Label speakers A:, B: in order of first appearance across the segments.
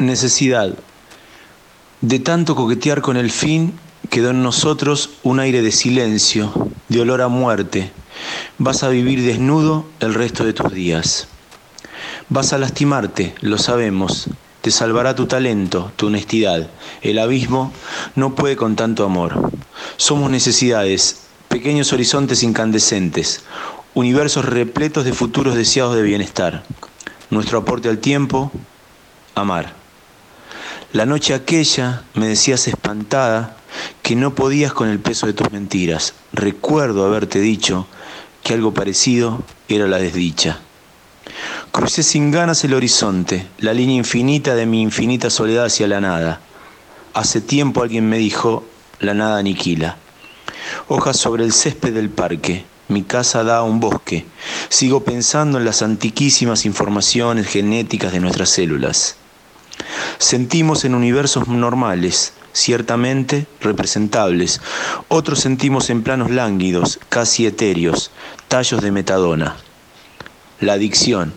A: Necesidad. De tanto coquetear con el fin, quedó en nosotros un aire de silencio, de olor a muerte. Vas a vivir desnudo el resto de tus días. Vas a lastimarte, lo sabemos. Te salvará tu talento, tu honestidad. El abismo no puede con tanto amor. Somos necesidades, pequeños horizontes incandescentes, universos repletos de futuros deseados de bienestar. Nuestro aporte al tiempo, amar. La noche aquella me decías espantada que no podías con el peso de tus mentiras. Recuerdo haberte dicho que algo parecido era la desdicha. Crucé sin ganas el horizonte, la línea infinita de mi infinita soledad hacia la nada. Hace tiempo alguien me dijo, la nada aniquila. Hojas sobre el césped del parque, mi casa da a un bosque. Sigo pensando en las antiquísimas informaciones genéticas de nuestras células. Sentimos en universos normales, ciertamente representables. Otros sentimos en planos lánguidos, casi etéreos, tallos de metadona. La adicción,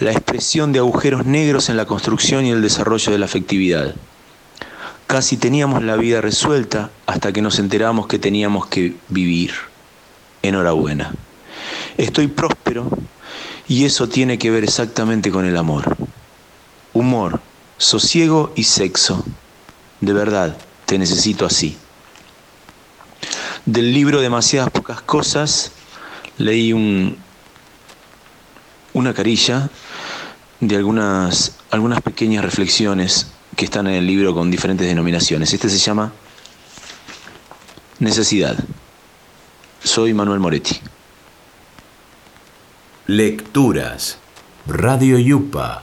A: la expresión de agujeros negros en la construcción y el desarrollo de la afectividad. Casi teníamos la vida resuelta hasta que nos enteramos que teníamos que vivir. Enhorabuena. Estoy próspero y eso tiene que ver exactamente con el amor. Humor, sosiego y sexo. De verdad, te necesito así. Del libro Demasiadas pocas cosas leí un, una carilla de algunas, algunas pequeñas reflexiones que están en el libro con diferentes denominaciones. Este se llama Necesidad. Soy Manuel Moretti.
B: Lecturas. Radio Yupa.